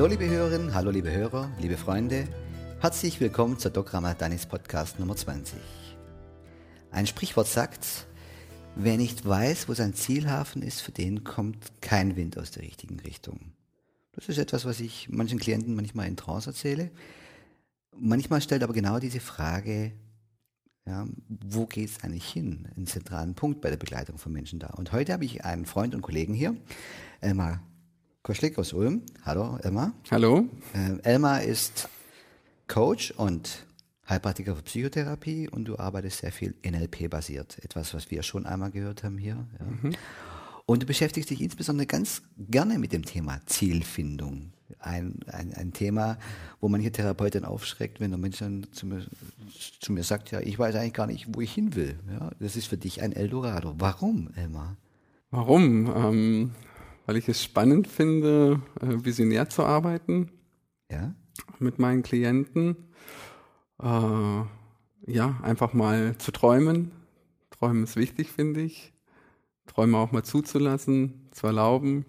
Hallo liebe Hörerinnen, hallo liebe Hörer, liebe Freunde. Herzlich willkommen zur Doc Ramadanis Podcast Nummer 20. Ein Sprichwort sagt, wer nicht weiß, wo sein Zielhafen ist, für den kommt kein Wind aus der richtigen Richtung. Das ist etwas, was ich manchen Klienten manchmal in Trance erzähle. Manchmal stellt aber genau diese Frage, ja, wo geht es eigentlich hin? Einen zentralen Punkt bei der Begleitung von Menschen da. Und heute habe ich einen Freund und Kollegen hier, Elmar Koschlik aus Ulm. Hallo, Elmar. Hallo. Ähm, Elmar ist Coach und Heilpraktiker für Psychotherapie und du arbeitest sehr viel NLP-basiert. Etwas, was wir schon einmal gehört haben hier. Ja. Mhm. Und du beschäftigst dich insbesondere ganz gerne mit dem Thema Zielfindung. Ein, ein, ein Thema, wo manche Therapeutin aufschreckt, wenn der Mensch dann zu mir, zu mir sagt, ja, ich weiß eigentlich gar nicht, wo ich hin will. Ja, das ist für dich ein Eldorado. Warum, Elmar? Warum? Ähm, weil ich es spannend finde, äh, visionär zu arbeiten. Ja. Mit meinen Klienten. Äh, ja, einfach mal zu träumen. Träumen ist wichtig, finde ich. Träume auch mal zuzulassen, zu erlauben.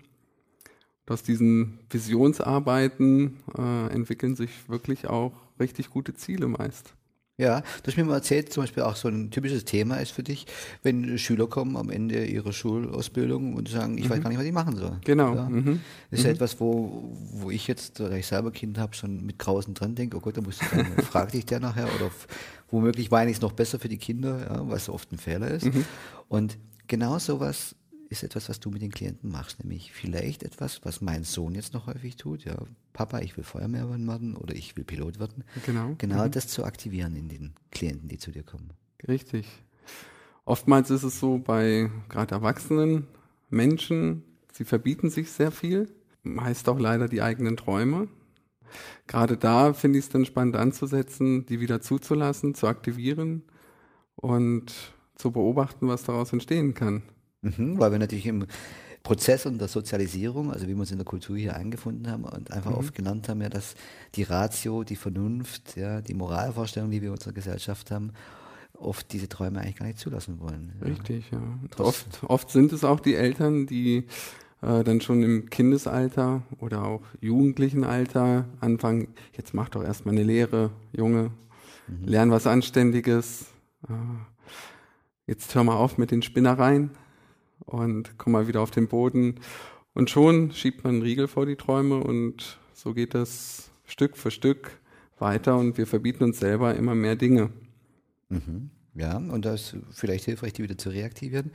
Und aus diesen Visionsarbeiten äh, entwickeln sich wirklich auch richtig gute Ziele meist. Ja, du hast mir mal erzählt, zum Beispiel auch so ein typisches Thema ist für dich, wenn Schüler kommen am Ende ihrer Schulausbildung und sagen, ich mhm. weiß gar nicht, was ich machen soll. Genau. Ja? Mhm. Das ist mhm. etwas, wo, wo ich jetzt, da ich selber Kind habe, schon mit Grausen dran denke, oh Gott, da musst du sagen, frag dich der nachher oder womöglich weine ich es noch besser für die Kinder, ja, was oft ein Fehler ist. Mhm. Und genau sowas ist etwas, was du mit den Klienten machst, nämlich vielleicht etwas, was mein Sohn jetzt noch häufig tut. Ja, Papa, ich will Feuerwehrmann werden oder ich will Pilot werden. Genau. Genau mhm. das zu aktivieren in den Klienten, die zu dir kommen. Richtig. Oftmals ist es so bei gerade erwachsenen Menschen, sie verbieten sich sehr viel, meist auch leider die eigenen Träume. Gerade da finde ich es dann spannend anzusetzen, die wieder zuzulassen, zu aktivieren und zu beobachten, was daraus entstehen kann. Mhm, weil wir natürlich im Prozess und der Sozialisierung, also wie wir uns in der Kultur hier eingefunden haben und einfach mhm. oft genannt haben, ja, dass die Ratio, die Vernunft, ja, die Moralvorstellung, die wir in unserer Gesellschaft haben, oft diese Träume eigentlich gar nicht zulassen wollen. Ja. Richtig, ja. Oft, oft sind es auch die Eltern, die äh, dann schon im Kindesalter oder auch Jugendlichenalter anfangen, jetzt mach doch erstmal eine Lehre, Junge, mhm. lern was Anständiges, äh, jetzt hör mal auf mit den Spinnereien und komm mal wieder auf den Boden. Und schon schiebt man einen Riegel vor die Träume und so geht das Stück für Stück weiter und wir verbieten uns selber immer mehr Dinge. Mhm. Ja, und das ist vielleicht hilfreich, die wieder zu reaktivieren.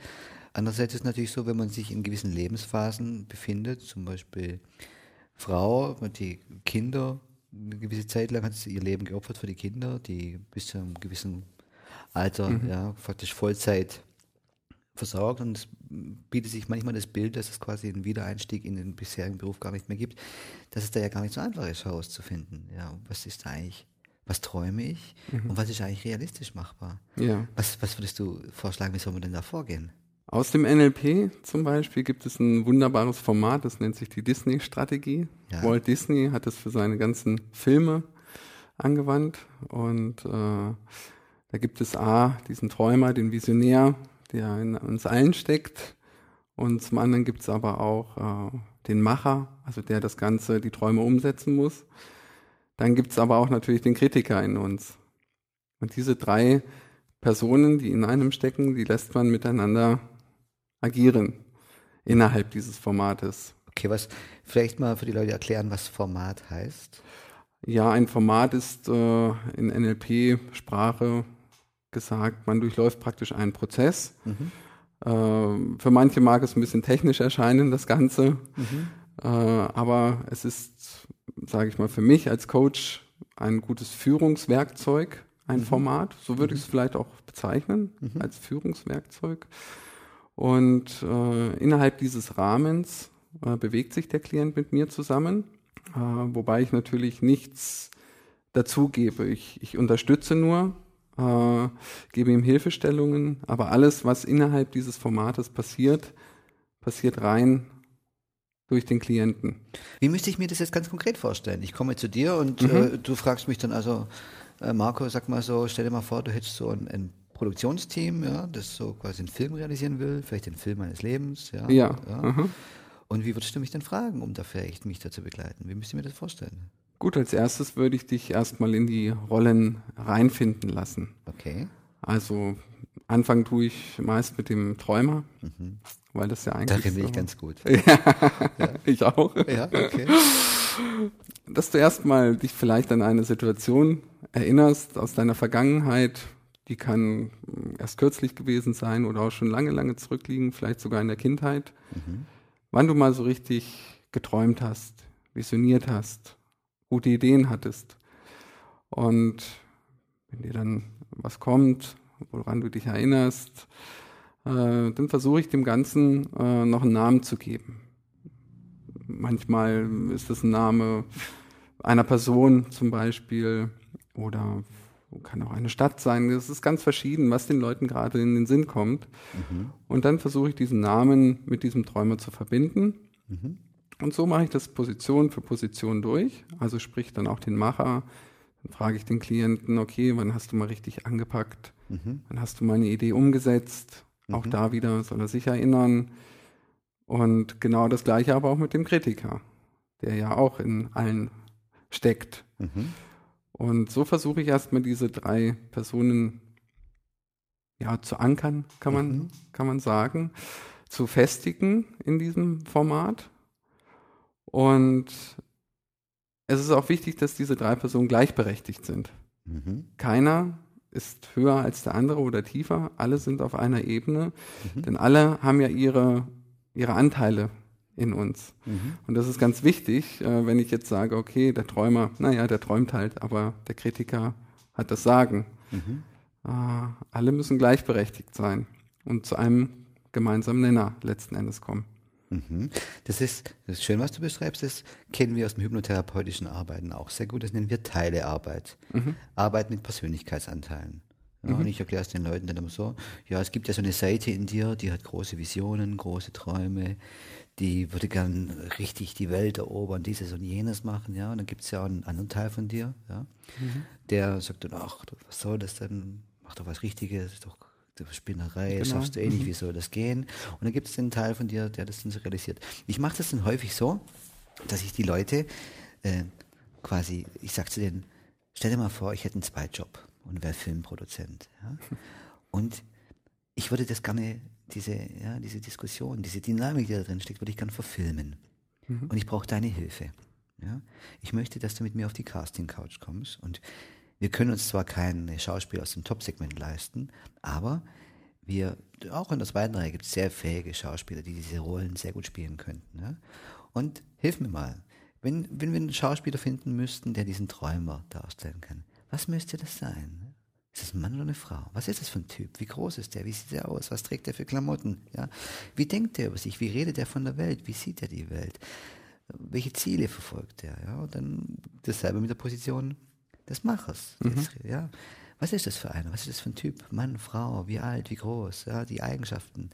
Andererseits ist es natürlich so, wenn man sich in gewissen Lebensphasen befindet, zum Beispiel Frau, die Kinder, eine gewisse Zeit lang hat sie ihr Leben geopfert für die Kinder, die bis zu einem gewissen Alter mhm. ja, faktisch Vollzeit versorgt und es bietet sich manchmal das Bild, dass es quasi einen Wiedereinstieg in den bisherigen Beruf gar nicht mehr gibt, dass es da ja gar nicht so einfach ist herauszufinden. Ja, was ist da eigentlich, was träume ich mhm. und was ist eigentlich realistisch machbar? Ja. Was, was würdest du vorschlagen, wie soll man denn da vorgehen? Aus dem NLP zum Beispiel gibt es ein wunderbares Format, das nennt sich die Disney-Strategie. Ja. Walt Disney hat es für seine ganzen Filme angewandt und äh, da gibt es A, diesen Träumer, den Visionär, der in uns allen steckt. Und zum anderen gibt es aber auch äh, den Macher, also der das Ganze, die Träume umsetzen muss. Dann gibt es aber auch natürlich den Kritiker in uns. Und diese drei Personen, die in einem stecken, die lässt man miteinander agieren innerhalb dieses Formates. Okay, was vielleicht mal für die Leute erklären, was Format heißt? Ja, ein Format ist äh, in NLP-Sprache gesagt, man durchläuft praktisch einen Prozess. Mhm. Äh, für manche mag es ein bisschen technisch erscheinen, das Ganze. Mhm. Äh, aber es ist, sage ich mal, für mich als Coach ein gutes Führungswerkzeug, ein mhm. Format. So würde ich es mhm. vielleicht auch bezeichnen, mhm. als Führungswerkzeug. Und äh, innerhalb dieses Rahmens äh, bewegt sich der Klient mit mir zusammen, äh, wobei ich natürlich nichts dazugebe. Ich, ich unterstütze nur, äh, gebe ihm Hilfestellungen, aber alles, was innerhalb dieses Formates passiert, passiert rein durch den Klienten. Wie müsste ich mir das jetzt ganz konkret vorstellen? Ich komme zu dir und mhm. äh, du fragst mich dann also, äh, Marco, sag mal so, stell dir mal vor, du hättest so ein, ein Produktionsteam, ja, das so quasi einen Film realisieren will, vielleicht den Film meines Lebens, ja. Ja. ja. Mhm. Und wie würdest du mich denn fragen, um da vielleicht mich da zu begleiten? Wie müsst ihr mir das vorstellen? Gut, als erstes würde ich dich erstmal in die Rollen reinfinden lassen. Okay. Also anfangen tue ich meist mit dem Träumer, mhm. weil das ja eigentlich. Da so, ich ganz gut. ja, ja, ich auch. Ja, okay. Dass du erstmal dich vielleicht an eine Situation erinnerst aus deiner Vergangenheit, die kann erst kürzlich gewesen sein oder auch schon lange, lange zurückliegen, vielleicht sogar in der Kindheit. Mhm. Wann du mal so richtig geträumt hast, visioniert hast, gute Ideen hattest. Und wenn dir dann was kommt, woran du dich erinnerst, äh, dann versuche ich dem Ganzen äh, noch einen Namen zu geben. Manchmal ist es ein Name einer Person zum Beispiel oder kann auch eine Stadt sein. Das ist ganz verschieden, was den Leuten gerade in den Sinn kommt. Mhm. Und dann versuche ich diesen Namen mit diesem Träumer zu verbinden. Mhm. Und so mache ich das Position für Position durch. Also sprich dann auch den Macher. Dann frage ich den Klienten, okay, wann hast du mal richtig angepackt? Mhm. Wann hast du mal eine Idee umgesetzt? Auch mhm. da wieder soll er sich erinnern. Und genau das gleiche aber auch mit dem Kritiker, der ja auch in allen steckt. Mhm. Und so versuche ich erstmal diese drei Personen ja, zu ankern, kann man, mhm. kann man sagen, zu festigen in diesem Format. Und es ist auch wichtig, dass diese drei Personen gleichberechtigt sind. Mhm. Keiner ist höher als der andere oder tiefer. Alle sind auf einer Ebene, mhm. denn alle haben ja ihre, ihre Anteile in uns. Mhm. Und das ist ganz wichtig, äh, wenn ich jetzt sage, okay, der Träumer, naja, der träumt halt, aber der Kritiker hat das Sagen. Mhm. Äh, alle müssen gleichberechtigt sein und zu einem gemeinsamen Nenner letzten Endes kommen. Mhm. Das, ist, das ist schön, was du beschreibst. Das kennen wir aus dem hypnotherapeutischen Arbeiten auch sehr gut. Das nennen wir Teilearbeit. Mhm. Arbeit mit Persönlichkeitsanteilen. Ja, mhm. Und ich erkläre es den Leuten dann immer so, ja, es gibt ja so eine Seite in dir, die hat große Visionen, große Träume, die würde gern richtig die Welt erobern, dieses und jenes machen, ja. Und dann gibt es ja auch einen anderen Teil von dir, ja, mhm. der sagt dann, ach, was soll das denn? Mach doch was Richtiges, ist doch Spinnerei, genau. schaffst du eh nicht, mhm. wie soll das gehen? Und dann gibt es den Teil von dir, der das dann so realisiert. Ich mache das dann häufig so, dass ich die Leute äh, quasi, ich sage zu denen, stell dir mal vor, ich hätte einen Zweitjob und wäre Filmproduzent. Ja? Und ich würde das gerne, diese, ja, diese Diskussion, diese Dynamik, die da drin steckt, würde ich gerne verfilmen. Mhm. Und ich brauche deine Hilfe. Ja? Ich möchte, dass du mit mir auf die Casting-Couch kommst und wir können uns zwar kein Schauspiel aus dem Top-Segment leisten, aber wir, auch in der zweiten Reihe gibt es sehr fähige Schauspieler, die diese Rollen sehr gut spielen könnten. Ja? Und hilf mir mal, wenn, wenn wir einen Schauspieler finden müssten, der diesen Träumer darstellen kann, was müsste das sein? Ist das ein Mann oder eine Frau? Was ist das für ein Typ? Wie groß ist der? Wie sieht er aus? Was trägt er für Klamotten? Ja? Wie denkt er über sich? Wie redet er von der Welt? Wie sieht er die Welt? Welche Ziele verfolgt er? Ja? Und dann dasselbe mit der Position des Machers. Mhm. Des, ja. Was ist das für einer? Was ist das für ein Typ? Mann, Frau, wie alt, wie groß, ja, die Eigenschaften.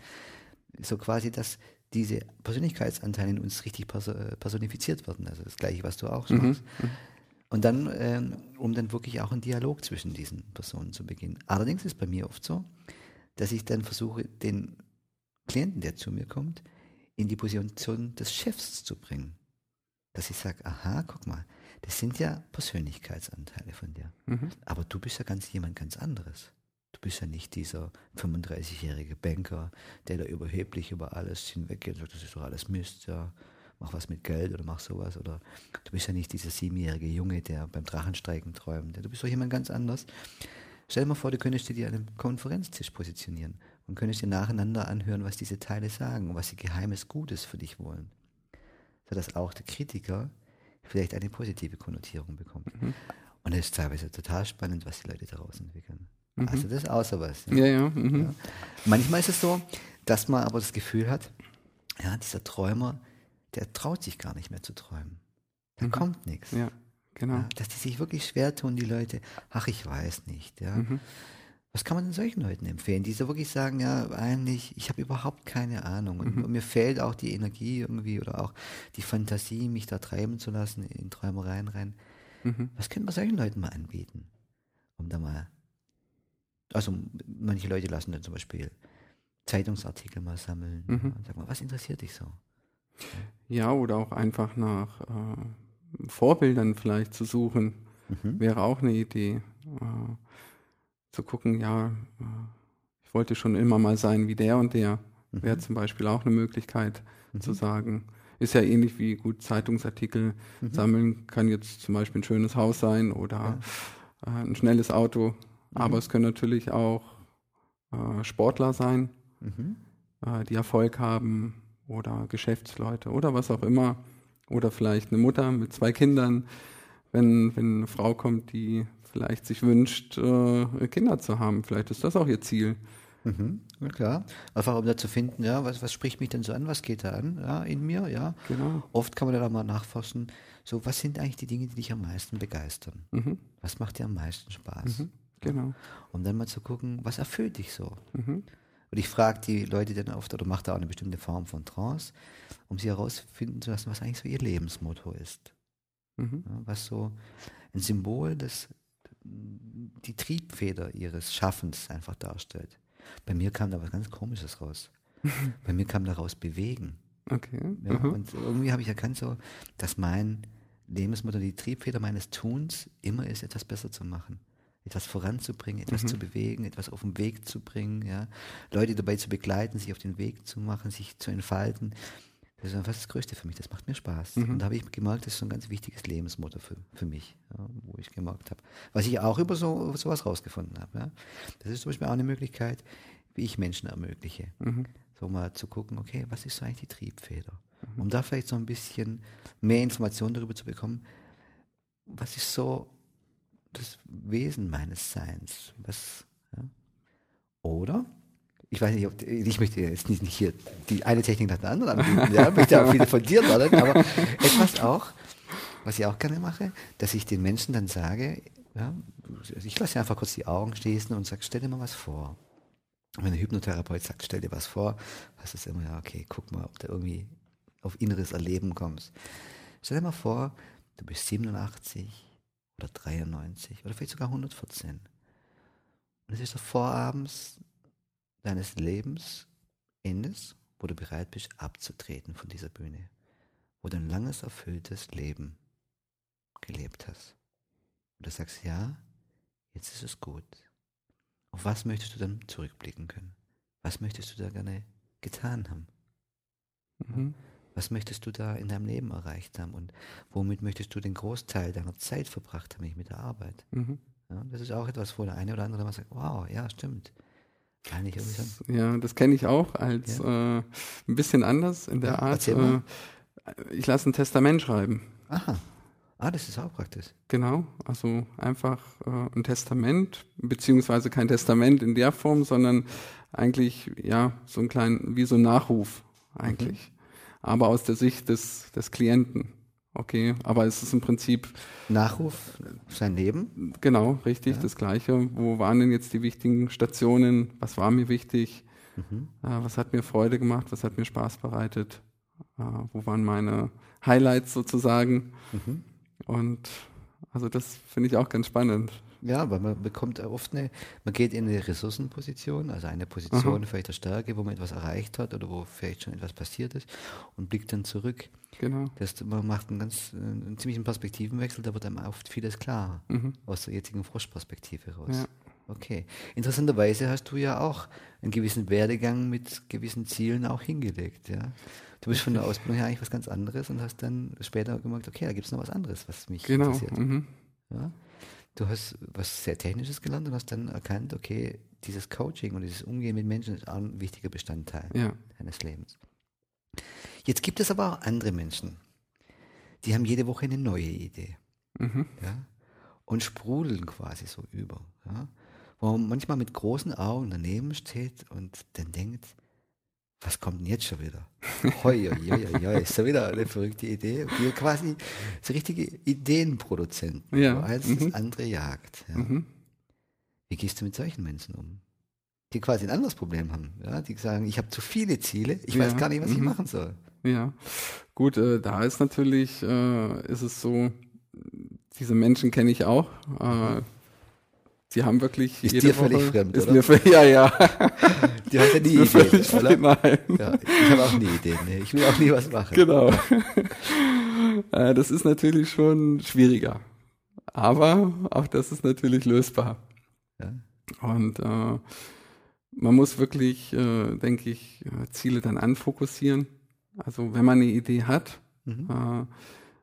So quasi, dass diese Persönlichkeitsanteile in uns richtig personifiziert werden. Also das Gleiche, was du auch mhm. machst. Mhm. Und dann, ähm, um dann wirklich auch einen Dialog zwischen diesen Personen zu beginnen. Allerdings ist bei mir oft so, dass ich dann versuche, den Klienten, der zu mir kommt, in die Position des Chefs zu bringen. Dass ich sage, aha, guck mal, das sind ja Persönlichkeitsanteile von dir. Mhm. Aber du bist ja ganz jemand ganz anderes. Du bist ja nicht dieser 35-jährige Banker, der da überheblich über alles hinweggeht und sagt, das ist doch alles Mist, ja, mach was mit Geld oder mach sowas. Oder du bist ja nicht dieser siebenjährige Junge, der beim Drachensteigen träumt. Du bist doch jemand ganz anders. Stell dir mal vor, du könntest dir an einem Konferenztisch positionieren und könntest dir nacheinander anhören, was diese Teile sagen und was sie geheimes Gutes für dich wollen. Sodass auch der Kritiker vielleicht eine positive Konnotierung bekommt. Mhm. Und es ist teilweise total spannend, was die Leute daraus entwickeln. Mhm. Also das ist außer was. Ja, ja. ja, mhm. ja. Manchmal ist es so, dass man aber das Gefühl hat, ja, dieser Träumer, der traut sich gar nicht mehr zu träumen. Da mhm. kommt nichts. Ja, genau. Ja, dass die sich wirklich schwer tun, die Leute, ach, ich weiß nicht, ja. Mhm. Was kann man denn solchen Leuten empfehlen, die so wirklich sagen, ja, eigentlich, ich habe überhaupt keine Ahnung und, mhm. und, mir fehlt auch die Energie irgendwie oder auch die Fantasie, mich da treiben zu lassen in Träumereien rein. Mhm. Was könnte man solchen Leuten mal anbieten? Um da mal, also manche Leute lassen dann zum Beispiel Zeitungsartikel mal sammeln. Mhm. Und sagen mal, was interessiert dich so? Ja, oder auch einfach nach äh, Vorbildern vielleicht zu suchen, mhm. wäre auch eine Idee. Äh, zu gucken, ja, äh, ich wollte schon immer mal sein wie der und der, mhm. wäre zum Beispiel auch eine Möglichkeit mhm. zu sagen. Ist ja ähnlich wie gut Zeitungsartikel mhm. sammeln, kann jetzt zum Beispiel ein schönes Haus sein oder ja. äh, ein schnelles Auto, aber mhm. es können natürlich auch äh, Sportler sein, mhm. äh, die Erfolg haben oder Geschäftsleute oder was auch immer. Oder vielleicht eine Mutter mit zwei Kindern, wenn, wenn eine Frau kommt, die vielleicht sich wünscht, äh, Kinder zu haben. Vielleicht ist das auch ihr Ziel. Mhm, ja, klar. Einfach um da zu finden, ja, was, was spricht mich denn so an, was geht da an, ja, in mir, ja. Genau. Oft kann man da mal nachforschen, so, was sind eigentlich die Dinge, die dich am meisten begeistern? Mhm. Was macht dir am meisten Spaß? Mhm, genau. Um dann mal zu gucken, was erfüllt dich so? Mhm. Und ich frage die Leute dann oft, oder mache da auch eine bestimmte Form von Trance, um sie herausfinden zu lassen, was eigentlich so ihr Lebensmotto ist. Mhm. Was so ein Symbol des die Triebfeder ihres Schaffens einfach darstellt. Bei mir kam da was ganz Komisches raus. Bei mir kam daraus Bewegen. Okay. Ja, mhm. Und irgendwie habe ich erkannt, so, dass mein Lebensmotto, die Triebfeder meines Tuns immer ist, etwas besser zu machen. Etwas voranzubringen, etwas mhm. zu bewegen, etwas auf den Weg zu bringen, ja. Leute dabei zu begleiten, sich auf den Weg zu machen, sich zu entfalten. Das ist einfach das Größte für mich, das macht mir Spaß. Mhm. Und da habe ich gemerkt, das ist so ein ganz wichtiges Lebensmotto für, für mich, ja, wo ich gemerkt habe. Was ich auch über so sowas rausgefunden habe. Ja. Das ist zum Beispiel auch eine Möglichkeit, wie ich Menschen ermögliche. Mhm. So mal zu gucken, okay, was ist so eigentlich die Triebfeder? Mhm. Um da vielleicht so ein bisschen mehr Informationen darüber zu bekommen, was ist so das Wesen meines Seins? Was, ja? Oder ich weiß nicht, ob, ich möchte jetzt nicht, nicht hier die eine Technik nach der anderen anbieten, ja, möchte auch viele von dir lernen, aber etwas auch, was ich auch gerne mache, dass ich den Menschen dann sage, ja, ich lasse einfach kurz die Augen schließen und sage, stell dir mal was vor. Und wenn ein Hypnotherapeut sagt, stell dir was vor, heißt es immer, ja, okay, guck mal, ob du irgendwie auf inneres Erleben kommst. Stell dir mal vor, du bist 87 oder 93 oder vielleicht sogar 114. Und es ist so vorabends, deines Lebensendes, wo du bereit bist, abzutreten von dieser Bühne, wo du ein langes, erfülltes Leben gelebt hast. Und du sagst, ja, jetzt ist es gut. Auf was möchtest du dann zurückblicken können? Was möchtest du da gerne getan haben? Mhm. Was möchtest du da in deinem Leben erreicht haben? Und womit möchtest du den Großteil deiner Zeit verbracht haben, mit der Arbeit? Mhm. Ja, das ist auch etwas, wo der eine oder andere mal sagt, wow, ja, stimmt. Kann ich irgendwie sagen. Ja, das kenne ich auch als ja. äh, ein bisschen anders in der ja, Art. Äh, ich lasse ein Testament schreiben. Aha. Ah, das ist auch praktisch. Genau, also einfach äh, ein Testament, beziehungsweise kein Testament in der Form, sondern eigentlich, ja, so ein klein, wie so ein Nachruf eigentlich. Mhm. Aber aus der Sicht des, des Klienten. Okay, aber es ist im Prinzip. Nachruf, sein Leben? Genau, richtig, ja. das Gleiche. Wo waren denn jetzt die wichtigen Stationen? Was war mir wichtig? Mhm. Äh, was hat mir Freude gemacht? Was hat mir Spaß bereitet? Äh, wo waren meine Highlights sozusagen? Mhm. Und also das finde ich auch ganz spannend. Ja, weil man bekommt oft eine, man geht in eine Ressourcenposition, also eine Position Aha. vielleicht der Stärke, wo man etwas erreicht hat oder wo vielleicht schon etwas passiert ist und blickt dann zurück. Genau. Das, man macht einen ganz, einen ziemlichen Perspektivenwechsel, da wird einem oft vieles klar mhm. aus der jetzigen Froschperspektive raus. Ja. Okay. Interessanterweise hast du ja auch einen gewissen Werdegang mit gewissen Zielen auch hingelegt, ja. Du bist von der Ausbildung her eigentlich was ganz anderes und hast dann später gemerkt, okay, da gibt es noch was anderes, was mich genau. interessiert. Mhm. Ja? Du hast was sehr Technisches gelernt und hast dann erkannt, okay, dieses Coaching und dieses Umgehen mit Menschen ist auch ein wichtiger Bestandteil ja. deines Lebens. Jetzt gibt es aber auch andere Menschen, die haben jede Woche eine neue Idee. Mhm. Ja, und sprudeln quasi so über. Ja, wo man manchmal mit großen Augen daneben steht und dann denkt, was kommt denn jetzt schon wieder? Hoi, hoi, hoi, hoi, ist ja wieder eine verrückte Idee. Wir quasi so richtige Ideenproduzenten, ja. als mhm. das andere jagt. Ja. Mhm. Wie gehst du mit solchen Menschen um? Die quasi ein anderes Problem haben. Ja? Die sagen, ich habe zu viele Ziele, ich ja. weiß gar nicht, was mhm. ich machen soll. Ja, gut, äh, da ist natürlich, äh, ist es so, diese Menschen kenne ich auch. Äh, die haben wirklich ist dir Woche, völlig fremd, ist oder? Mir, ja, ja. Die hat ja nie Ideen, oder? nein. Ja, ich habe auch nie Ideen. Nee. Ich will auch nie was machen. Genau. Äh, das ist natürlich schon schwieriger. Aber auch das ist natürlich lösbar. Ja. Und äh, man muss wirklich, äh, denke ich, äh, Ziele dann anfokussieren. Also wenn man eine Idee hat, Mhm. äh,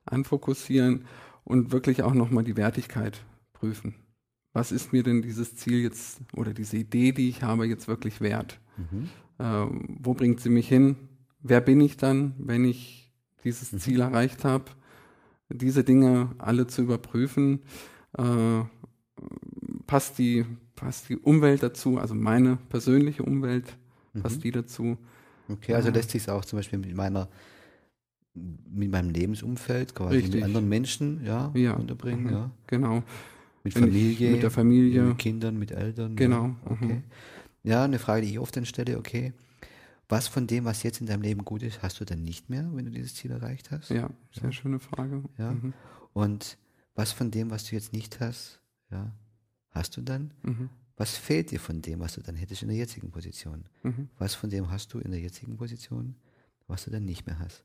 anfokussieren und wirklich auch nochmal die Wertigkeit prüfen. Was ist mir denn dieses Ziel jetzt oder diese Idee, die ich habe, jetzt wirklich wert? Mhm. Ähm, wo bringt sie mich hin? Wer bin ich dann, wenn ich dieses Mhm. Ziel erreicht habe? Diese Dinge alle zu überprüfen. Äh, passt, die, passt die Umwelt dazu, also meine persönliche Umwelt, passt Mhm. die dazu? Okay, also Ja. lässt sich es auch zum Beispiel mit meiner mit meinem Lebensumfeld, quasi Richtig. mit anderen Menschen, ja, Ja. unterbringen, Mhm. ja. Genau. Mit Familie, mit der Familie. mit Kindern, mit Eltern. Genau. Ja. Okay. Mhm. Ja, eine Frage, die ich oft dann stelle, okay, was von dem, was jetzt in deinem Leben gut ist, hast du dann nicht mehr, wenn du dieses Ziel erreicht hast? Ja, sehr schöne Frage. Ja. Mhm. Und was von dem, was du jetzt nicht hast, ja, hast du dann? Mhm. Was fehlt dir von dem, was du dann hättest in der jetzigen Position? Mhm. Was von dem hast du in der jetzigen Position, was du dann nicht mehr hast?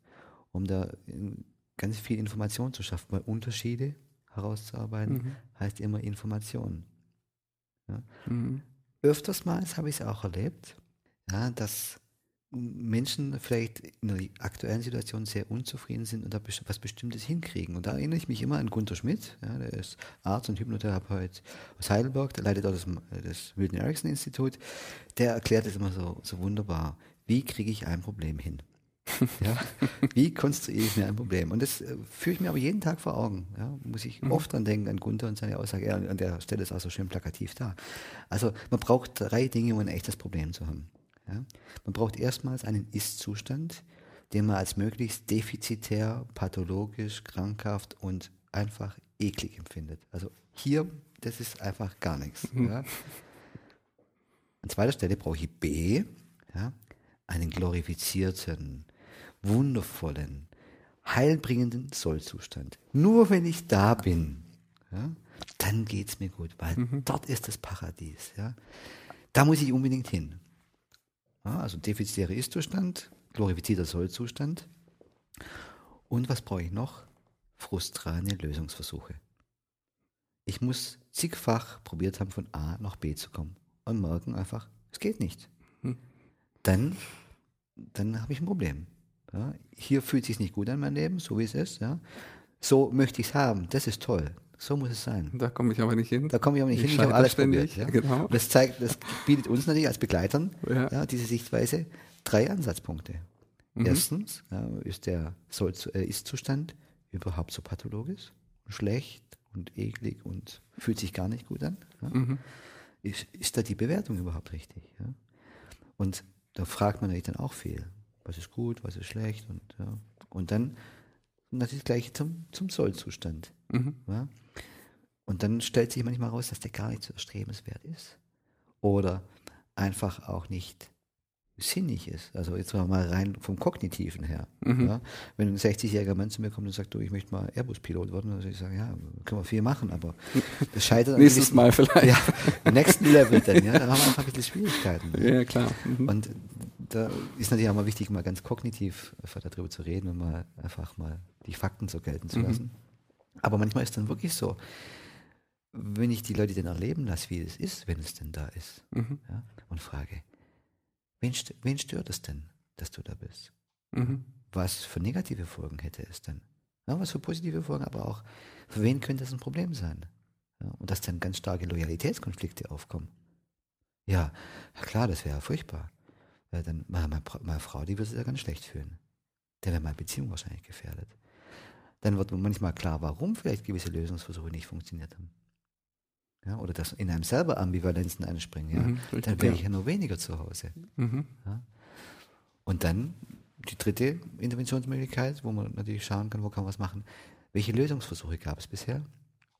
Um da in- ganz viel Information zu schaffen, weil Unterschiede herauszuarbeiten, Mhm. heißt immer Information. Mhm. Öftersmals habe ich es auch erlebt, ja, dass Menschen vielleicht in der aktuellen Situation sehr unzufrieden sind und da was Bestimmtes hinkriegen. Und da erinnere ich mich immer an Gunter Schmidt, ja, der ist Arzt und Hypnotherapeut aus Heidelberg, der leitet dort das, das Milton Erickson Institut. Der erklärt es immer so, so wunderbar. Wie kriege ich ein Problem hin? Ja? Wie konstruiere ich mir ein Problem? Und das äh, führe ich mir aber jeden Tag vor Augen. Ja? Muss ich oft dran denken an Gunther und seine Aussage. Er an der Stelle ist auch so schön plakativ da. Also man braucht drei Dinge, um ein echtes Problem zu haben. Ja? Man braucht erstmals einen Ist-Zustand, den man als möglichst defizitär, pathologisch, krankhaft und einfach eklig empfindet. Also hier, das ist einfach gar nichts. Ja? An zweiter Stelle brauche ich B, ja? einen glorifizierten, wundervollen, heilbringenden Sollzustand. Nur wenn ich da bin, ja, dann geht es mir gut, weil dort ist das Paradies. Ja. Da muss ich unbedingt hin. Ja, also defizitärer Ist-Zustand, glorifizierter Sollzustand. Und was brauche ich noch? Frustrane Lösungsversuche. Ich muss zigfach probiert haben, von A nach B zu kommen und merken einfach, es geht nicht. Hm. Dann, dann habe ich ein Problem. Ja, hier fühlt es sich nicht gut an, mein Leben, so wie es ist. Ja. So möchte ich es haben, das ist toll. So muss es sein. Da komme ich aber nicht hin. Da komme ich aber nicht Ich hin, ich habe alles ständig, probiert. Ja. genau. Das zeigt, das bietet uns natürlich als Begleitern Ja. diese Sichtweise drei Ansatzpunkte. Mhm. Erstens ist der Soll äh, Ist-Zustand überhaupt so pathologisch, schlecht und eklig und fühlt sich gar nicht gut an. Mhm. Ist, ist da die Bewertung überhaupt richtig? Und da fragt man natürlich dann auch viel. Was ist gut, was ist schlecht? Und, ja. und dann natürlich gleich zum, zum Sollzustand. Mhm. Ja? Und dann stellt sich manchmal raus, dass der gar nicht so erstrebenswert ist. Oder einfach auch nicht sinnig ist. Also jetzt mal rein vom Kognitiven her. Mhm. Ja? Wenn ein 60-jähriger Mann zu mir kommt und sagt, du, ich möchte mal Airbus-Pilot werden, dann würde ich sagen, ja, können wir viel machen, aber das scheitert Nächstes Mal vielleicht. ja, im nächsten Level dann, ja, da haben wir einfach ein bisschen Schwierigkeiten. Ja, klar. Mhm. Und da ist natürlich auch mal wichtig, mal ganz kognitiv einfach darüber zu reden und mal einfach mal die Fakten so gelten zu Mhm. lassen. Aber manchmal ist dann wirklich so, wenn ich die Leute dann erleben lasse, wie es ist, wenn es denn da ist, Mhm. ja, und frage, wen, wen stört es denn, dass du da bist? Mhm. Was für negative Folgen hätte es denn? Ja, was für positive Folgen, aber auch, für wen könnte es ein Problem sein? Ja, und dass dann ganz starke Loyalitätskonflikte aufkommen. Ja klar, das wäre ja furchtbar. Weil dann, meine, meine, Fra- meine Frau, die würde sich ja ganz schlecht fühlen. Der wäre meine Beziehung wahrscheinlich gefährdet. Dann wird manchmal klar, warum vielleicht gewisse Lösungsversuche nicht funktioniert haben. Ja, oder dass in einem selber Ambivalenzen einspringen. Ja, Mhm, dann wäre ja. ich ja nur weniger zu Hause. Mhm. Und dann die dritte Interventionsmöglichkeit, wo man natürlich schauen kann, wo kann man was machen. Welche Lösungsversuche gab es bisher?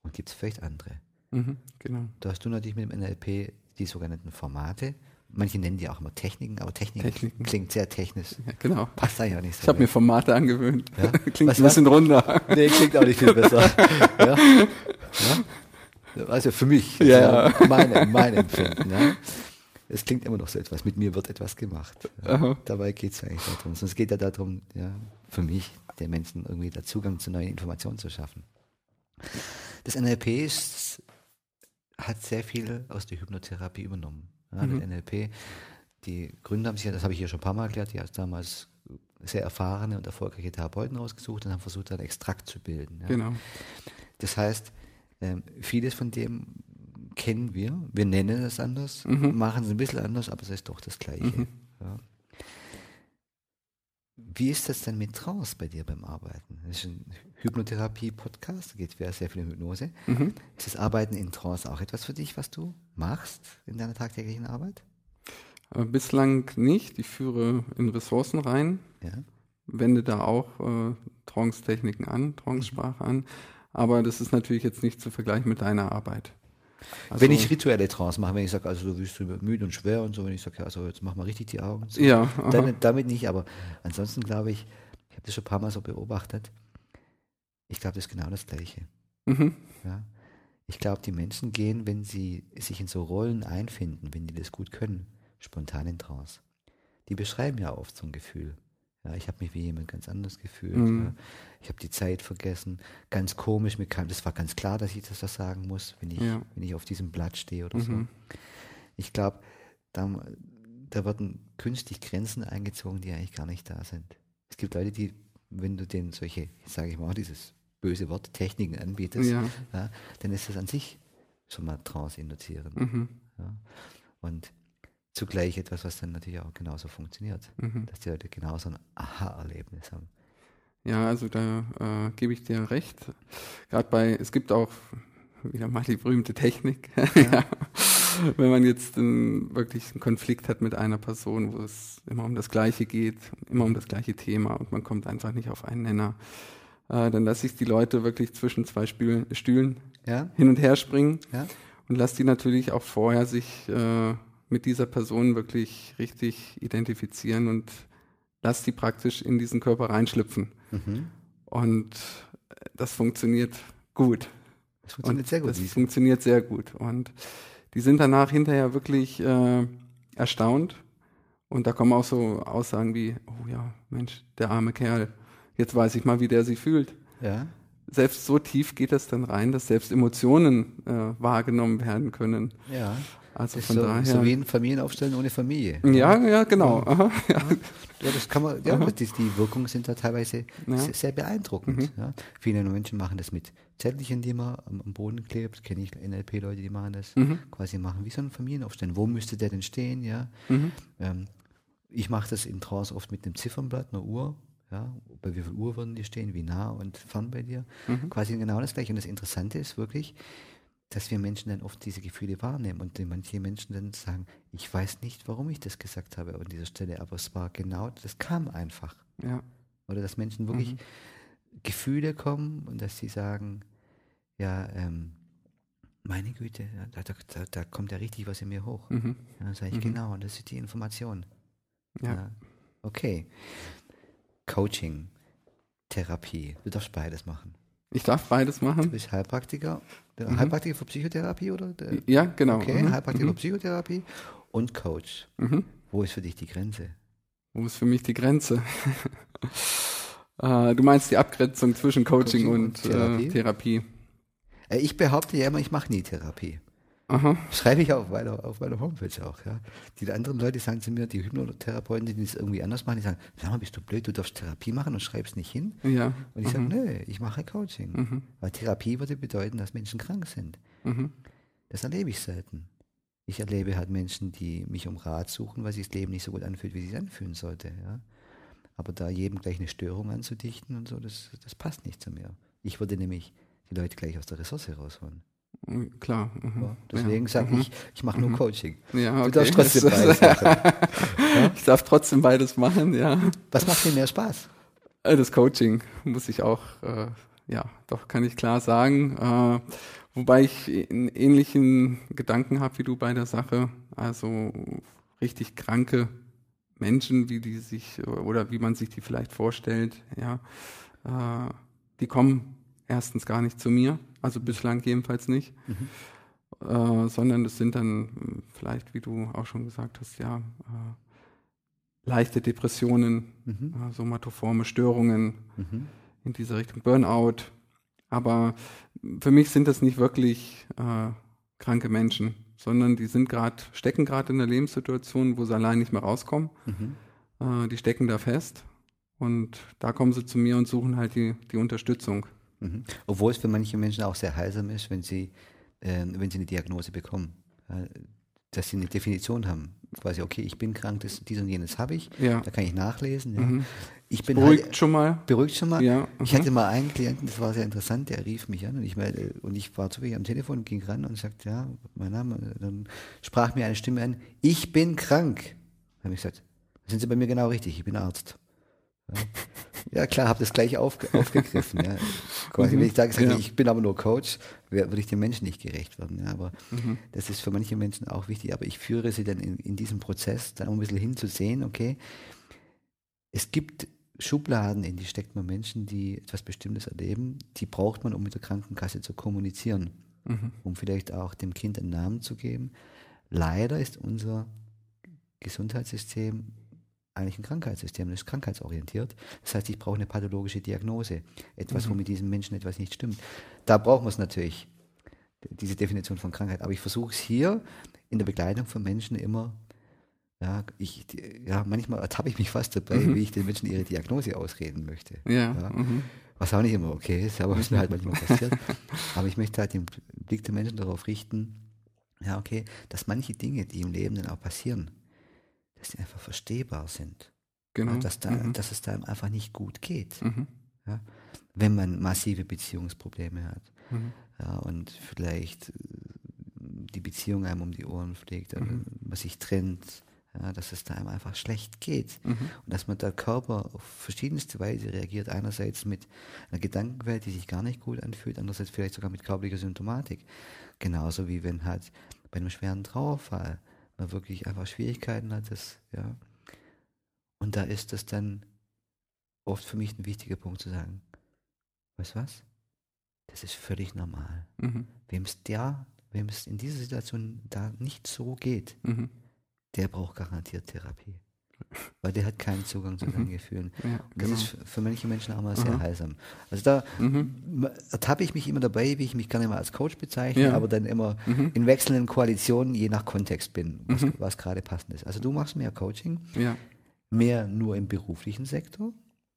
Und gibt es vielleicht andere? Mhm. Genau. Da hast du natürlich mit dem NLP die sogenannten Formate. Manche nennen die auch immer Techniken, aber Techniken, Techniken. klingt sehr technisch. Ja, genau. Passt eigentlich auch nicht so. Ich habe mir. Formate angewöhnt. Ja? Klingt Was ein bisschen runder. Nee, klingt auch nicht viel besser. ja? Ja? Also für mich, ja. also meine, mein Empfinden. Ja. Es klingt immer noch so etwas, mit mir wird etwas gemacht. Ja. Dabei geht es eigentlich darum. Sonst geht ja darum, ja, für mich, den Menschen irgendwie der Zugang zu neuen Informationen zu schaffen. Das NLP ist, hat sehr viel aus der Hypnotherapie übernommen. Ja, mhm. NLP, die Gründer haben sich, das habe ich hier schon ein paar Mal erklärt, die haben damals sehr erfahrene und erfolgreiche Therapeuten rausgesucht und haben versucht, einen Extrakt zu bilden. Ja. Genau. Das heißt, ähm, vieles von dem kennen wir, wir nennen es anders, mhm. machen es ein bisschen anders, aber es ist doch das Gleiche. Mhm. Ja. Wie ist das denn mit Trance bei dir beim Arbeiten? Das ist ein Hypnotherapie-Podcast, da geht sehr viel um Hypnose. Mhm. Ist das Arbeiten in Trance auch etwas für dich, was du machst in deiner tagtäglichen Arbeit? Äh, bislang nicht. Ich führe in Ressourcen rein, ja. wende da auch äh, Trance-Techniken an, Trance-Sprache an. Aber das ist natürlich jetzt nicht zu vergleichen mit deiner Arbeit. Also wenn ich rituelle Trance mache, wenn ich sage, also du bist müde und schwer und so, wenn ich sage, ja, also jetzt mach mal richtig die Augen. So, ja. Damit, damit nicht, aber ansonsten glaube ich, ich habe das schon ein paar Mal so beobachtet, ich glaube, das ist genau das Gleiche. Mhm. Ja? Ich glaube, die Menschen gehen, wenn sie sich in so Rollen einfinden, wenn die das gut können, spontan in Trance. Die beschreiben ja oft so ein Gefühl. Ja, ich habe mich wie jemand ganz anders gefühlt. Mhm. Ja. Ich habe die Zeit vergessen. Ganz komisch, mir kam, das war ganz klar, dass ich das da sagen muss, wenn ich, ja. wenn ich auf diesem Blatt stehe oder mhm. so. Ich glaube, da, da werden künstlich Grenzen eingezogen, die eigentlich gar nicht da sind. Es gibt Leute, die, wenn du denen solche, sage ich mal, dieses böse Wort Techniken anbietest, ja. dann ist das an sich schon mal trance induzierend. Mhm. Und zugleich etwas, was dann natürlich auch genauso funktioniert, mhm. dass die Leute genauso ein Aha-Erlebnis haben. Ja, also da äh, gebe ich dir recht. Gerade bei, es gibt auch wieder mal die berühmte Technik. Ja. Wenn man jetzt einen, wirklich einen Konflikt hat mit einer Person, wo es immer um das Gleiche geht, immer um das gleiche Thema und man kommt einfach nicht auf einen Nenner, äh, dann lasse ich die Leute wirklich zwischen zwei Stühlen, Stühlen ja. hin und her springen ja. und lasse die natürlich auch vorher sich äh, mit dieser Person wirklich richtig identifizieren und lass die praktisch in diesen Körper reinschlüpfen. Mhm. Und das funktioniert gut. Das funktioniert und sehr gut. Das funktioniert sehr gut. Und die sind danach hinterher wirklich äh, erstaunt. Und da kommen auch so Aussagen wie, oh ja, Mensch, der arme Kerl, jetzt weiß ich mal, wie der sich fühlt. Ja. Selbst so tief geht das dann rein, dass selbst Emotionen äh, wahrgenommen werden können. Ja. Also von so, daher. So wie ein Familienaufstellen ohne Familie. Ja, ja, genau. Aha, ja. ja. das kann man, ja, die, die Wirkungen sind da teilweise ja. sehr, beeindruckend. Mhm. Ja. Viele Menschen machen das mit Zettelchen, die man am, am Boden klebt. Kenne ich NLP-Leute, die machen das. Mhm. Quasi machen wie so ein Familienaufstellen. Wo müsste der denn stehen? Ja. Mhm. Ähm, ich mache das in Trance oft mit einem Ziffernblatt, einer Uhr. Ja, bei wie viel Uhr würden die stehen, wie nah und fern bei dir. Mhm. Quasi genau das gleiche. Und das Interessante ist wirklich, dass wir Menschen dann oft diese Gefühle wahrnehmen und manche Menschen dann sagen, ich weiß nicht, warum ich das gesagt habe an dieser Stelle, aber es war genau, das kam einfach. Ja. Oder dass Menschen wirklich mhm. Gefühle kommen und dass sie sagen, ja, ähm, meine Güte, da, da, da, kommt ja richtig was in mir hoch. Mhm. Ja, dann sage ich, mhm. genau, und das ist die Information. Ja. ja. Okay. Coaching, Therapie, du darfst beides machen. Ich darf beides machen. Du bist Heilpraktiker. Mhm. Heilpraktiker für Psychotherapie, oder? Ja, genau. Okay, mhm. Heilpraktiker mhm. für Psychotherapie und Coach. Mhm. Wo ist für dich die Grenze? Wo ist für mich die Grenze? äh, du meinst die Abgrenzung zwischen Coaching, Coaching und, und, Therapie? Äh, Therapie. Äh, ich behaupte ja immer, ich mache nie Therapie. Aha. Schreibe ich auf meiner, auf meiner Homepage auch. Ja. Die anderen Leute sagen zu mir, die Hypnotherapeuten, die das irgendwie anders machen, die sagen, sag mal, bist du blöd, du darfst Therapie machen und schreibst nicht hin. Ja. Und ich mhm. sage, nö, ich mache Coaching. Mhm. Weil Therapie würde bedeuten, dass Menschen krank sind. Mhm. Das erlebe ich selten. Ich erlebe halt Menschen, die mich um Rat suchen, weil sich das Leben nicht so gut anfühlt, wie es sich anfühlen sollte. Ja. Aber da jedem gleich eine Störung anzudichten und so, das, das passt nicht zu mir. Ich würde nämlich die Leute gleich aus der Ressource rausholen. Klar. Mhm. Deswegen ja. sage ich, ich mache nur mhm. Coaching. Ja, okay. Du darfst trotzdem beides machen. Ich darf trotzdem beides machen, ja. Was macht dir mehr Spaß? Äh, das Coaching muss ich auch, äh, ja, doch kann ich klar sagen. Äh, wobei ich einen ähnlichen Gedanken habe wie du bei der Sache. Also richtig kranke Menschen, wie die sich oder wie man sich die vielleicht vorstellt, ja, äh, die kommen erstens gar nicht zu mir also bislang jedenfalls nicht. Mhm. Äh, sondern es sind dann äh, vielleicht, wie du auch schon gesagt hast, ja, äh, leichte Depressionen, mhm. äh, somatoforme Störungen mhm. in diese Richtung, Burnout. Aber für mich sind das nicht wirklich äh, kranke Menschen, sondern die sind gerade, stecken gerade in einer Lebenssituation, wo sie allein nicht mehr rauskommen. Mhm. Äh, die stecken da fest und da kommen sie zu mir und suchen halt die, die Unterstützung. Mhm. Obwohl es für manche Menschen auch sehr heilsam ist, wenn sie, äh, wenn sie eine Diagnose bekommen. Äh, dass sie eine Definition haben. Quasi, okay, ich bin krank, das, dies und jenes habe ich. Ja. Da kann ich nachlesen. Ja. Mhm. Ich bin beruhigt halt, schon mal. Beruhigt schon mal. Ja. Ich hatte mal einen Klienten, das war sehr interessant, der rief mich an und ich, und ich war zufällig am Telefon, ging ran und sagte, ja, mein Name. Dann sprach mir eine Stimme an, ich bin krank. Dann habe ich gesagt, sind Sie bei mir genau richtig, ich bin Arzt. Ja. Ja, klar, habe das gleich auf, aufgegriffen. ja. Quasi, mhm. wenn ich sage, ja. ich bin aber nur Coach, würde ich den Menschen nicht gerecht werden. Ja. Aber mhm. das ist für manche Menschen auch wichtig. Aber ich führe sie dann in, in diesem Prozess, dann um ein bisschen hinzusehen, okay, es gibt Schubladen, in die steckt man Menschen, die etwas Bestimmtes erleben, die braucht man, um mit der Krankenkasse zu kommunizieren, mhm. um vielleicht auch dem Kind einen Namen zu geben. Leider ist unser Gesundheitssystem eigentlich ein Krankheitssystem, das ist krankheitsorientiert. Das heißt, ich brauche eine pathologische Diagnose, etwas, mhm. wo mit diesem Menschen etwas nicht stimmt. Da brauchen wir es natürlich, diese Definition von Krankheit. Aber ich versuche es hier in der Begleitung von Menschen immer, ja, ich, ja manchmal ertappe ich mich fast dabei, mhm. wie ich den Menschen ihre Diagnose ausreden möchte. Ja. ja. Mhm. Was auch nicht immer okay ist, aber was mir halt manchmal passiert. aber ich möchte halt den Blick der Menschen darauf richten, ja, okay, dass manche Dinge, die im Leben dann auch passieren, dass die einfach verstehbar sind. Genau. Ja, dass, da, mhm. dass es da einfach nicht gut geht. Mhm. Ja, wenn man massive Beziehungsprobleme hat. Mhm. Ja, und vielleicht äh, die Beziehung einem um die Ohren fliegt, also mhm. man sich trennt, ja, dass es da einem einfach schlecht geht. Mhm. Und dass man der Körper auf verschiedenste Weise reagiert. Einerseits mit einer Gedankenwelt, die sich gar nicht gut anfühlt, andererseits vielleicht sogar mit körperlicher Symptomatik. Genauso wie wenn halt bei einem schweren Trauerfall man wirklich einfach Schwierigkeiten hat, das, ja. Und da ist das dann oft für mich ein wichtiger Punkt zu sagen, weißt du was? Das ist völlig normal. Mhm. Wem es der, wem es in dieser Situation da nicht so geht, mhm. der braucht garantiert Therapie. Weil der hat keinen Zugang zu seinen mhm. Gefühlen. Ja, und das genau. ist für manche Menschen auch mal sehr Aha. heilsam. Also da mhm. ertappe ich mich immer dabei, wie ich mich gerne mal als Coach bezeichne, ja. aber dann immer mhm. in wechselnden Koalitionen je nach Kontext bin, was, mhm. was gerade passend ist. Also du machst mehr Coaching, ja. mehr nur im beruflichen Sektor?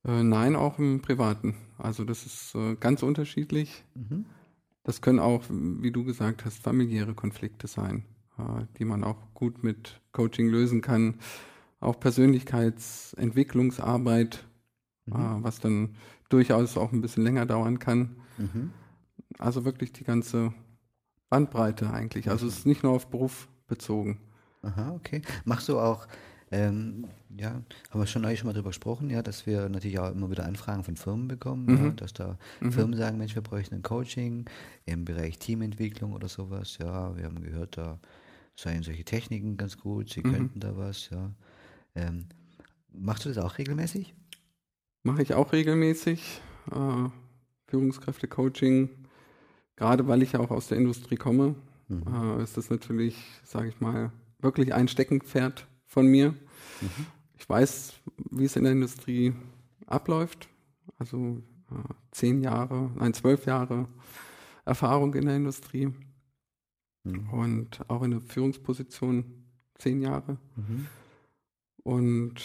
Äh, nein, auch im privaten. Also das ist äh, ganz unterschiedlich. Mhm. Das können auch, wie du gesagt hast, familiäre Konflikte sein, äh, die man auch gut mit Coaching lösen kann auch Persönlichkeitsentwicklungsarbeit, mhm. äh, was dann durchaus auch ein bisschen länger dauern kann. Mhm. Also wirklich die ganze Bandbreite eigentlich. Also es ist nicht nur auf Beruf bezogen. Aha, okay. Machst du auch, ähm, ja, haben wir schon neulich schon mal drüber gesprochen, ja, dass wir natürlich auch immer wieder Anfragen von Firmen bekommen, mhm. ja, dass da mhm. Firmen sagen, Mensch, wir bräuchten ein Coaching im Bereich Teamentwicklung oder sowas. Ja, wir haben gehört, da seien solche Techniken ganz gut, sie mhm. könnten da was, ja. Ähm, machst du das auch regelmäßig? Mache ich auch regelmäßig. Äh, Führungskräfte-Coaching, gerade weil ich ja auch aus der Industrie komme, mhm. äh, ist das natürlich, sage ich mal, wirklich ein Steckenpferd von mir. Mhm. Ich weiß, wie es in der Industrie abläuft. Also äh, zehn Jahre, nein, zwölf Jahre Erfahrung in der Industrie mhm. und auch in der Führungsposition zehn Jahre. Mhm. Und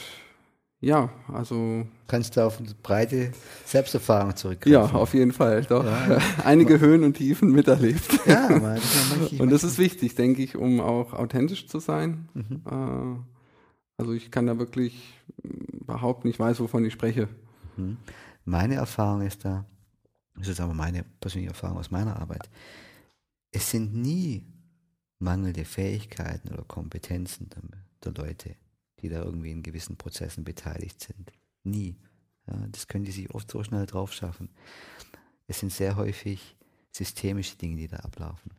ja, also. Kannst du auf eine breite Selbsterfahrung zurückgreifen? Ja, auf jeden Fall, doch. Ja, Einige Höhen und Tiefen miterlebt. Ja, aber das Und das ist wichtig, denke ich, um auch authentisch zu sein. Mhm. Äh, also ich kann da wirklich behaupten, ich weiß, wovon ich spreche. Mhm. Meine Erfahrung ist da, das ist aber meine persönliche Erfahrung aus meiner Arbeit, es sind nie mangelnde Fähigkeiten oder Kompetenzen der Leute die da irgendwie in gewissen Prozessen beteiligt sind. Nie. Ja, das können die sich oft so schnell drauf schaffen. Es sind sehr häufig systemische Dinge, die da ablaufen.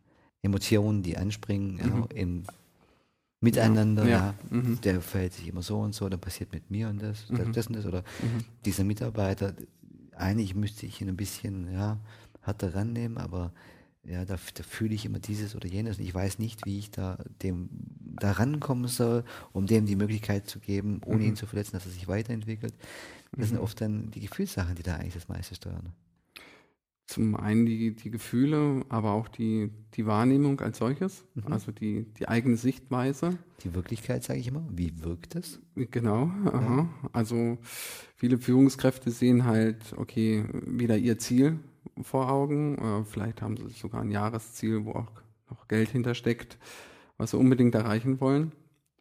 Emotionen, die anspringen mhm. ja, im Miteinander. Ja. Mhm. Der verhält sich immer so und so, dann passiert mit mir und das, mhm. das und das. Oder mhm. dieser Mitarbeiter, eigentlich müsste ich ihn ein bisschen ja, härter rannehmen, aber ja, da, da fühle ich immer dieses oder jenes und ich weiß nicht, wie ich da dem da rankommen soll, um dem die Möglichkeit zu geben, ohne mhm. ihn zu verletzen, dass er sich weiterentwickelt. Das mhm. sind oft dann die Gefühlssachen, die da eigentlich das meiste steuern. Zum einen die, die Gefühle, aber auch die, die Wahrnehmung als solches, mhm. also die, die eigene Sichtweise. Die Wirklichkeit, sage ich immer. Wie wirkt es? Genau. Ja. Also viele Führungskräfte sehen halt, okay, wieder ihr Ziel vor Augen. Äh, vielleicht haben sie sogar ein Jahresziel, wo auch noch Geld hintersteckt, was sie unbedingt erreichen wollen.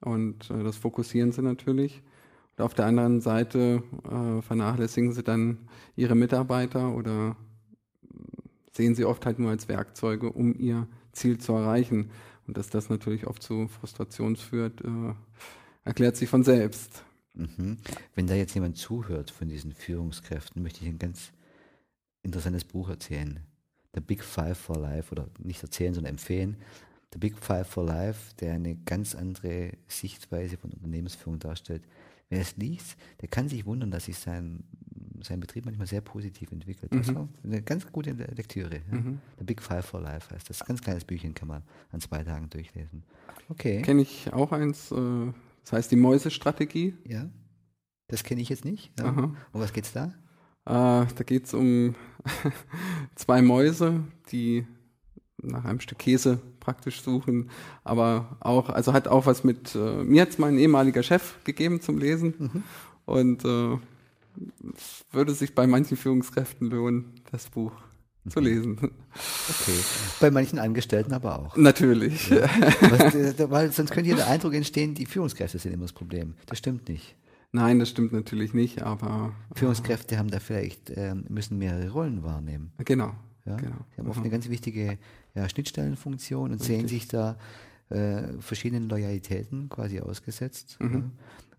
Und äh, das fokussieren sie natürlich. Und auf der anderen Seite äh, vernachlässigen sie dann ihre Mitarbeiter oder sehen sie oft halt nur als Werkzeuge, um ihr Ziel zu erreichen. Und dass das natürlich oft zu Frustration führt, äh, erklärt sich von selbst. Mhm. Wenn da jetzt jemand zuhört von diesen Führungskräften, möchte ich ein ganz interessantes Buch erzählen. The Big Five for Life, oder nicht erzählen, sondern empfehlen. The Big Five for Life, der eine ganz andere Sichtweise von Unternehmensführung darstellt. Wer es liest, der kann sich wundern, dass sich sein sein Betrieb manchmal sehr positiv entwickelt. Mhm. Also eine ganz gute Lektüre. Ja. Mhm. The Big Five for Life heißt das. Ein ganz kleines Büchchen kann man an zwei Tagen durchlesen. Okay. Kenne ich auch eins, äh, das heißt die Mäusestrategie. Ja. Das kenne ich jetzt nicht. Ja. Um was geht's da? Äh, da geht es um zwei Mäuse, die nach einem Stück Käse praktisch suchen, aber auch, also hat auch was mit, äh, mir hat es mein ehemaliger Chef gegeben zum Lesen mhm. und äh, es würde sich bei manchen Führungskräften lohnen, das Buch zu mhm. lesen. Okay. Bei manchen Angestellten aber auch. Natürlich. Ja. Was, äh, weil sonst könnte hier der Eindruck entstehen, die Führungskräfte sind immer das Problem. Das stimmt nicht. Nein, das stimmt natürlich nicht, aber. Führungskräfte äh, haben da vielleicht, äh, müssen mehrere Rollen wahrnehmen. Genau. Ja? genau. Sie haben oft eine ganz wichtige ja, Schnittstellenfunktion und Richtig. sehen sich da äh, verschiedenen Loyalitäten quasi ausgesetzt. Mhm. Ja?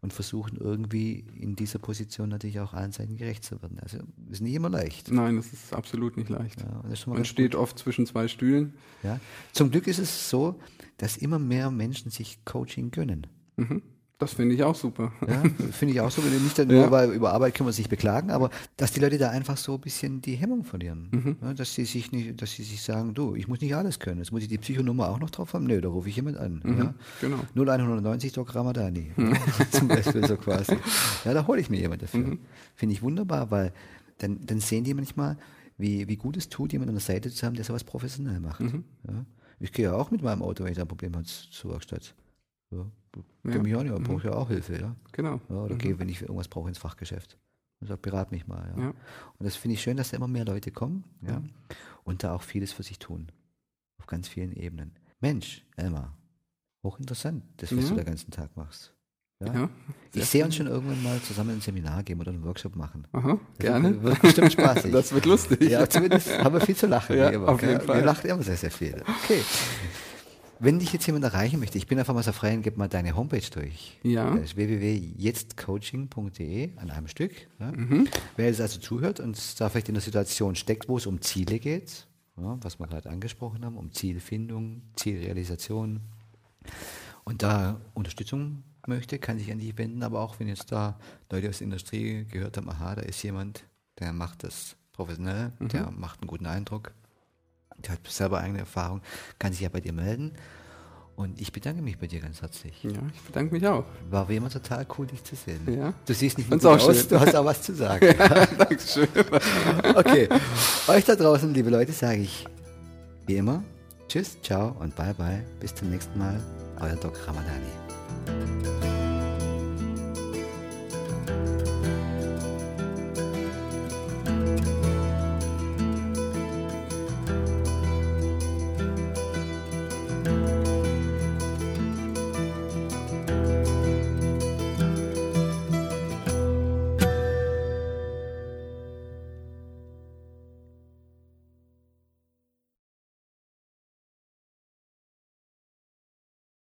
und versuchen irgendwie in dieser Position natürlich auch allen Seiten gerecht zu werden. Also ist nicht immer leicht. Nein, das ist absolut nicht leicht. Ja, Man steht gut. oft zwischen zwei Stühlen. Ja. Zum Glück ist es so, dass immer mehr Menschen sich Coaching gönnen. Mhm. Das finde ich auch super. Ja, finde ich auch super. Nicht nur, ja. weil über Arbeit können wir sich beklagen, aber dass die Leute da einfach so ein bisschen die Hemmung verlieren. Mhm. Ja, dass sie sich nicht, dass sie sich sagen, du, ich muss nicht alles können. Jetzt muss ich die Psychonummer auch noch drauf haben. Nö, da rufe ich jemand an. Mhm. Ja. Genau. 0190 Doc Ramadani. Mhm. Zum Beispiel so quasi. Ja, da hole ich mir jemand dafür. Mhm. Finde ich wunderbar, weil dann, dann sehen die manchmal, wie, wie gut es tut, jemand an der Seite zu haben, der sowas professionell macht. Mhm. Ich gehe ja auch mit meinem Auto, wenn ich da ein Problem habe, zur Werkstatt. Ja. Ja. Mich auch nicht, mhm. brauche ja auch Hilfe, ja. Genau. Ja, oder mhm. gehe, wenn ich irgendwas brauche, ins Fachgeschäft. Und sage, berat mich mal. Ja. ja. Und das finde ich schön, dass da immer mehr Leute kommen ja, und da auch vieles für sich tun. Auf ganz vielen Ebenen. Mensch, Elmar, hochinteressant, das, was du den ganzen Tag machst. Ja? ja ich sehe uns schon irgendwann mal zusammen ein Seminar geben oder einen Workshop machen. Aha, das gerne. Wird bestimmt spaßig. das wird lustig. Ja, zumindest haben wir viel zu lachen. Ja, auf jeden Fall. Wir lachen immer sehr, sehr viel. Okay. Wenn dich jetzt jemand erreichen möchte, ich bin einfach mal so frei und gebe mal deine Homepage durch. Ja. Das ist www.jetztcoaching.de an einem Stück. Ja. Mhm. Wer jetzt also zuhört und da vielleicht in der Situation steckt, wo es um Ziele geht, ja, was wir gerade angesprochen haben, um Zielfindung, Zielrealisation und da Unterstützung möchte, kann sich an dich wenden, aber auch wenn jetzt da Leute aus der Industrie gehört haben, aha, da ist jemand, der macht das professionell, mhm. der macht einen guten Eindruck, hat selber eigene Erfahrung, kann sich ja bei dir melden. Und ich bedanke mich bei dir ganz herzlich. Ja, ich bedanke mich auch. War wie immer total cool, dich zu sehen. Ja. Du siehst nicht nur gut aus, schön. du hast auch was zu sagen. ja, Dankeschön. okay, euch da draußen, liebe Leute, sage ich wie immer Tschüss, ciao und bye bye. Bis zum nächsten Mal. Euer Doc Ramadani.